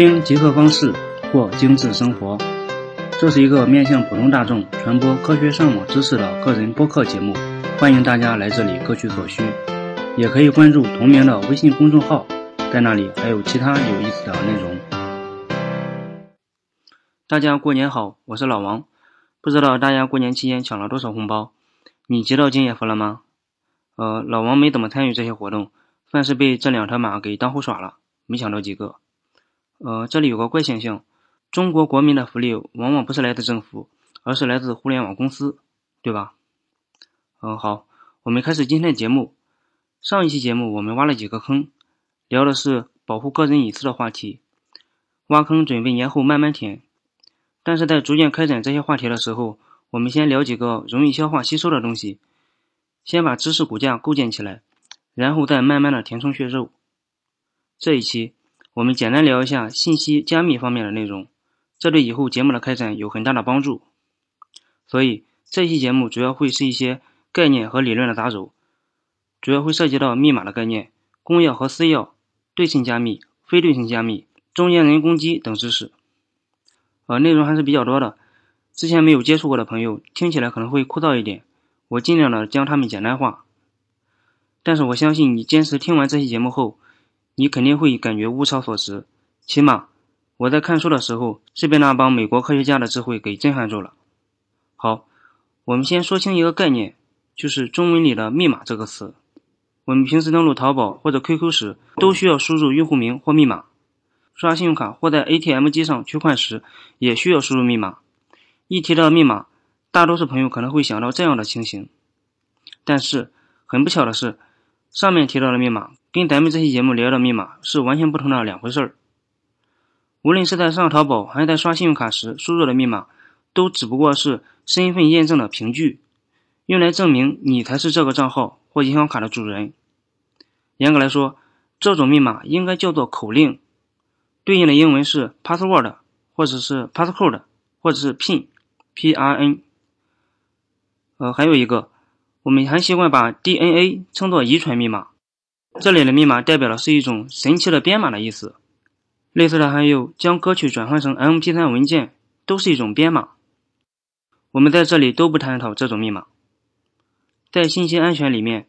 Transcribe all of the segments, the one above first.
听极客方式过精致生活，这是一个面向普通大众传播科学上网知识的个人播客节目，欢迎大家来这里各取所需，也可以关注同名的微信公众号，在那里还有其他有意思的内容。大家过年好，我是老王，不知道大家过年期间抢了多少红包，你集到敬业福了吗？呃，老王没怎么参与这些活动，算是被这两条马给当猴耍了，没抢到几个。呃，这里有个怪现象，中国国民的福利往往不是来自政府，而是来自互联网公司，对吧？嗯，好，我们开始今天的节目。上一期节目我们挖了几个坑，聊的是保护个人隐私的话题，挖坑准备年后慢慢填。但是在逐渐开展这些话题的时候，我们先聊几个容易消化吸收的东西，先把知识骨架构建起来，然后再慢慢的填充血肉。这一期。我们简单聊一下信息加密方面的内容，这对以后节目的开展有很大的帮助。所以这期节目主要会是一些概念和理论的杂糅，主要会涉及到密码的概念、公钥和私钥、对称加密、非对称加密、中间人攻击等知识。呃，内容还是比较多的，之前没有接触过的朋友听起来可能会枯燥一点，我尽量的将它们简单化。但是我相信你坚持听完这期节目后。你肯定会感觉物超所值，起码我在看书的时候是被那帮美国科学家的智慧给震撼住了。好，我们先说清一个概念，就是中文里的“密码”这个词。我们平时登录淘宝或者 QQ 时，都需要输入用户名或密码；刷信用卡或在 ATM 机上取款时，也需要输入密码。一提到密码，大多数朋友可能会想到这样的情形，但是很不巧的是。上面提到的密码跟咱们这期节目聊的密码是完全不同的两回事儿。无论是在上淘宝还是在刷信用卡时输入的密码，都只不过是身份验证的凭据，用来证明你才是这个账号或银行卡的主人。严格来说，这种密码应该叫做口令，对应的英文是 password，或者是 passcode，或者是 pin，P-R-N。呃，还有一个。我们还习惯把 DNA 称作遗传密码，这里的密码代表的是一种神奇的编码的意思。类似的还有将歌曲转换成 MP3 文件，都是一种编码。我们在这里都不探讨这种密码。在信息安全里面，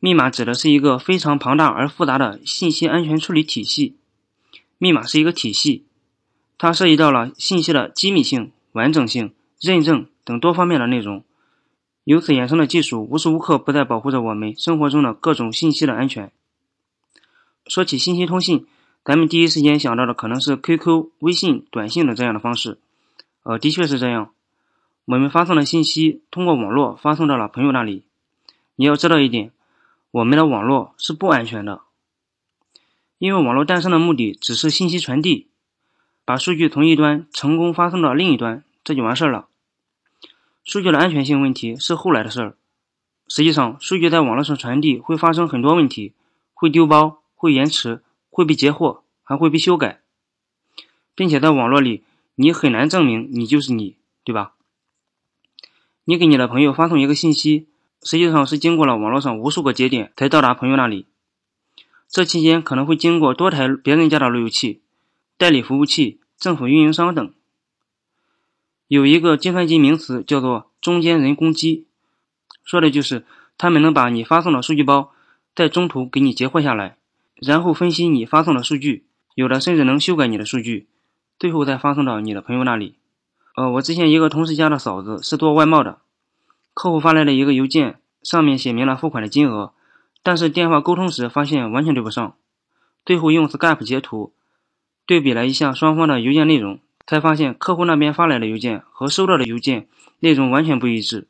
密码指的是一个非常庞大而复杂的信息安全处理体系。密码是一个体系，它涉及到了信息的机密性、完整性、认证等多方面的内容。由此衍生的技术无时无刻不在保护着我们生活中的各种信息的安全。说起信息通信，咱们第一时间想到的可能是 QQ、微信、短信的这样的方式。呃，的确是这样。我们发送的信息通过网络发送到了朋友那里。你要知道一点，我们的网络是不安全的，因为网络诞生的目的只是信息传递，把数据从一端成功发送到另一端，这就完事儿了。数据的安全性问题是后来的事儿。实际上，数据在网络上传递会发生很多问题，会丢包、会延迟、会被截获，还会被修改，并且在网络里，你很难证明你就是你，对吧？你给你的朋友发送一个信息，实际上是经过了网络上无数个节点才到达朋友那里，这期间可能会经过多台别人家的路由器、代理服务器、政府运营商等。有一个计算机名词叫做“中间人攻击”，说的就是他们能把你发送的数据包在中途给你截获下来，然后分析你发送的数据，有的甚至能修改你的数据，最后再发送到你的朋友那里。呃，我之前一个同事家的嫂子是做外贸的，客户发来了一个邮件，上面写明了付款的金额，但是电话沟通时发现完全对不上，最后用 Skype 截图对比了一下双方的邮件内容。才发现客户那边发来的邮件和收到的邮件内容完全不一致，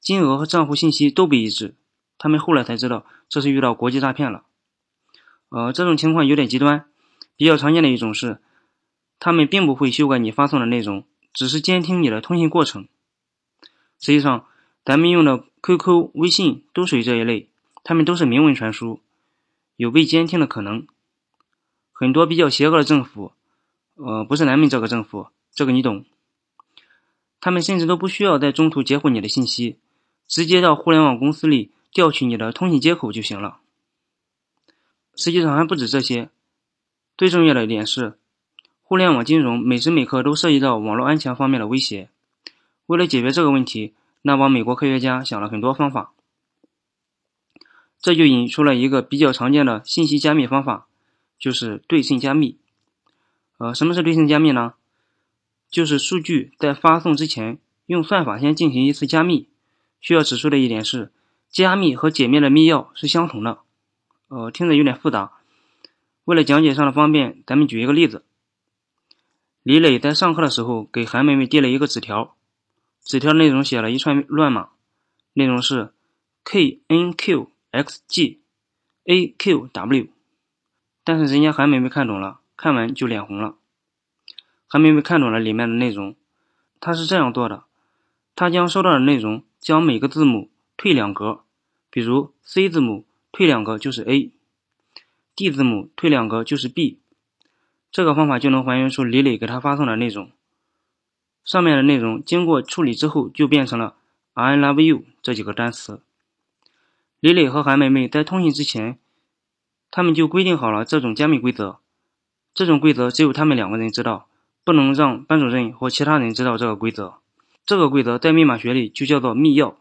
金额和账户信息都不一致。他们后来才知道这是遇到国际诈骗了。呃，这种情况有点极端，比较常见的一种是，他们并不会修改你发送的内容，只是监听你的通信过程。实际上，咱们用的 QQ、微信都属于这一类，他们都是明文传输，有被监听的可能。很多比较邪恶的政府。呃，不是南美这个政府，这个你懂。他们甚至都不需要在中途截获你的信息，直接到互联网公司里调取你的通信接口就行了。实际上还不止这些，最重要的一点是，互联网金融每时每刻都涉及到网络安全方面的威胁。为了解决这个问题，那帮美国科学家想了很多方法，这就引出了一个比较常见的信息加密方法，就是对称加密。呃，什么是对称加密呢？就是数据在发送之前，用算法先进行一次加密。需要指出的一点是，加密和解密的密钥是相同的。呃，听着有点复杂，为了讲解上的方便，咱们举一个例子。李磊在上课的时候给韩梅梅递了一个纸条，纸条内容写了一串乱码，内容是 k n q x g a q w，但是人家韩梅梅看懂了，看完就脸红了。韩梅梅看懂了里面的内容，她是这样做的：她将收到的内容将每个字母退两格，比如 C 字母退两格就是 A，D 字母退两格就是 B。这个方法就能还原出李磊给他发送的内容。上面的内容经过处理之后，就变成了 “I love you” 这几个单词。李磊和韩梅梅在通信之前，他们就规定好了这种加密规则。这种规则只有他们两个人知道，不能让班主任或其他人知道这个规则。这个规则在密码学里就叫做密钥。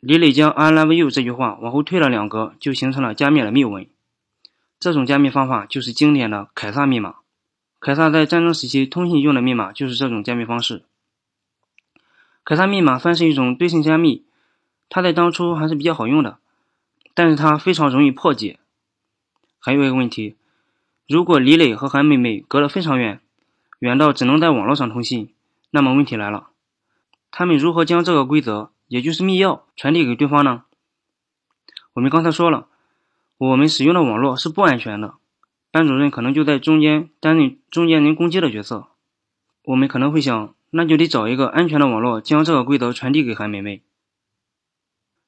李磊将 “I love you” 这句话往后退了两格，就形成了加密的密文。这种加密方法就是经典的凯撒密码。凯撒在战争时期通信用的密码就是这种加密方式。凯撒密码算是一种对称加密，它在当初还是比较好用的，但是它非常容易破解。还有一个问题，如果李磊和韩梅梅隔得非常远，远到只能在网络上通信，那么问题来了，他们如何将这个规则，也就是密钥传递给对方呢？我们刚才说了。我们使用的网络是不安全的，班主任可能就在中间担任中间人攻击的角色。我们可能会想，那就得找一个安全的网络，将这个规则传递给韩梅梅。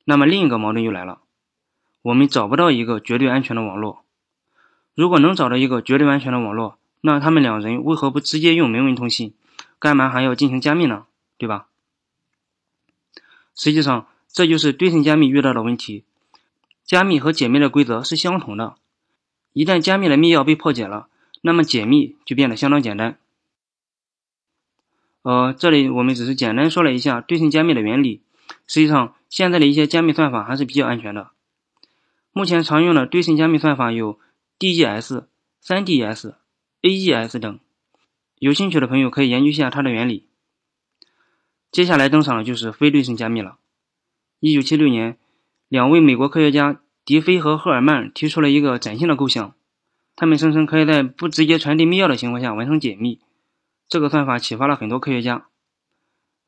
那么另一个矛盾又来了，我们找不到一个绝对安全的网络。如果能找到一个绝对安全的网络，那他们两人为何不直接用明文通信？干嘛还要进行加密呢？对吧？实际上，这就是对称加密遇到的问题。加密和解密的规则是相同的，一旦加密的密钥被破解了，那么解密就变得相当简单。呃，这里我们只是简单说了一下对称加密的原理，实际上现在的一些加密算法还是比较安全的。目前常用的对称加密算法有 DES、3DES、AES 等，有兴趣的朋友可以研究一下它的原理。接下来登场的就是非对称加密了。1976年。两位美国科学家迪菲和赫尔曼提出了一个崭新的构想，他们声称可以在不直接传递密钥的情况下完成解密。这个算法启发了很多科学家，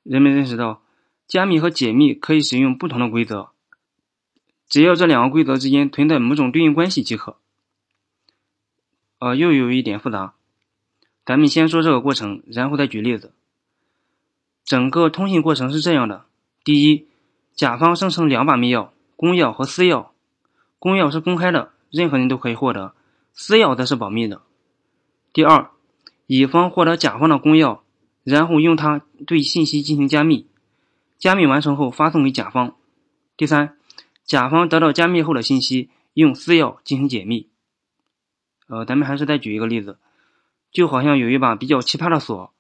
人们认识到加密和解密可以使用不同的规则，只要这两个规则之间存在某种对应关系即可。呃，又有一点复杂，咱们先说这个过程，然后再举例子。整个通信过程是这样的：第一，甲方生成两把密钥。公钥和私钥，公钥是公开的，任何人都可以获得；私钥则是保密的。第二，乙方获得甲方的公钥，然后用它对信息进行加密，加密完成后发送给甲方。第三，甲方得到加密后的信息，用私钥进行解密。呃，咱们还是再举一个例子，就好像有一把比较奇葩的锁，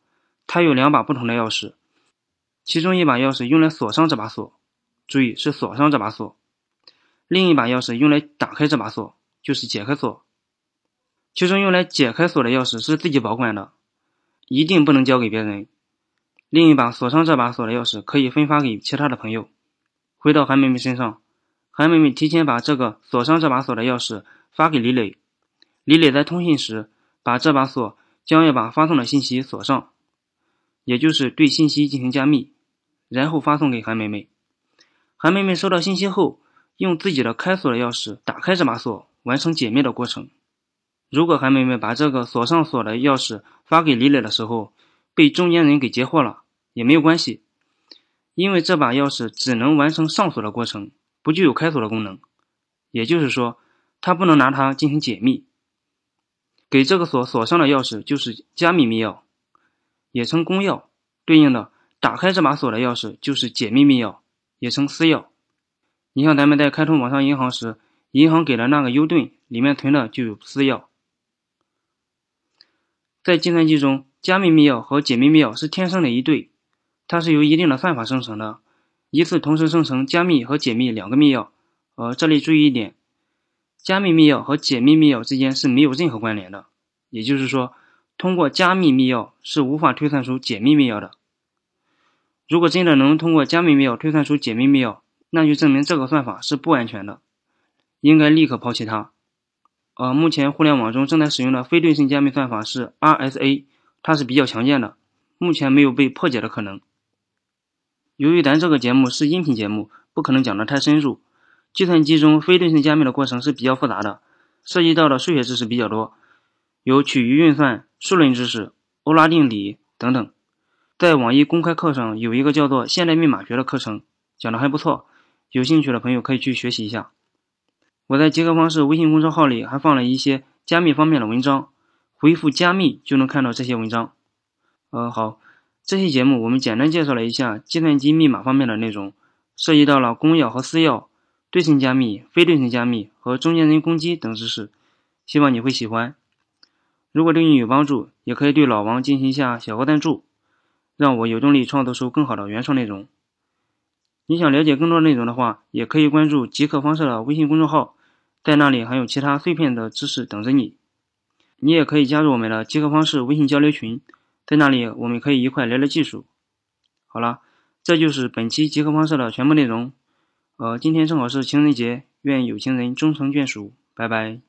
它有两把不同的钥匙，其中一把钥匙用来锁上这把锁，注意是锁上这把锁。另一把钥匙用来打开这把锁，就是解开锁。其中用来解开锁的钥匙是自己保管的，一定不能交给别人。另一把锁上这把锁的钥匙可以分发给其他的朋友。回到韩梅梅身上，韩梅梅提前把这个锁上这把锁的钥匙发给李磊。李磊在通信时把这把锁将要把发送的信息锁上，也就是对信息进行加密，然后发送给韩梅梅。韩梅梅收到信息后。用自己的开锁的钥匙打开这把锁，完成解密的过程。如果韩梅梅把这个锁上锁的钥匙发给李磊的时候，被中间人给截获了，也没有关系，因为这把钥匙只能完成上锁的过程，不具有开锁的功能。也就是说，他不能拿它进行解密。给这个锁锁上的钥匙就是加密密钥，也称公钥。对应的，打开这把锁的钥匙就是解密密钥，也称私钥。你像咱们在开通网上银行时，银行给的那个 U 盾里面存的就有私钥。在计算机中，加密密钥和解密密钥是天生的一对，它是由一定的算法生成的，一次同时生成加密和解密两个密钥。呃，这里注意一点，加密密钥和解密密钥之间是没有任何关联的，也就是说，通过加密密钥是无法推算出解密密钥的。如果真的能通过加密密钥推算出解密密钥，那就证明这个算法是不安全的，应该立刻抛弃它。呃，目前互联网中正在使用的非对称加密算法是 RSA，它是比较强健的，目前没有被破解的可能。由于咱这个节目是音频节目，不可能讲得太深入。计算机中非对称加密的过程是比较复杂的，涉及到的数学知识比较多，有曲余运算、数论知识、欧拉定理等等。在网易公开课上有一个叫做“现代密码学”的课程，讲的还不错，有兴趣的朋友可以去学习一下。我在极客方式微信公众号里还放了一些加密方面的文章，回复“加密”就能看到这些文章。呃，好，这期节目我们简单介绍了一下计算机密码方面的内容，涉及到了公钥和私钥、对称加密、非对称加密和中间人攻击等知识，希望你会喜欢。如果对你有帮助，也可以对老王进行一下小额赞助，让我有动力创作出更好的原创内容。你想了解更多内容的话，也可以关注极客方式的微信公众号。在那里还有其他碎片的知识等着你，你也可以加入我们的极客方式微信交流群，在那里我们可以一块聊聊技术。好了，这就是本期极客方式的全部内容。呃，今天正好是情人节，愿有情人终成眷属，拜拜。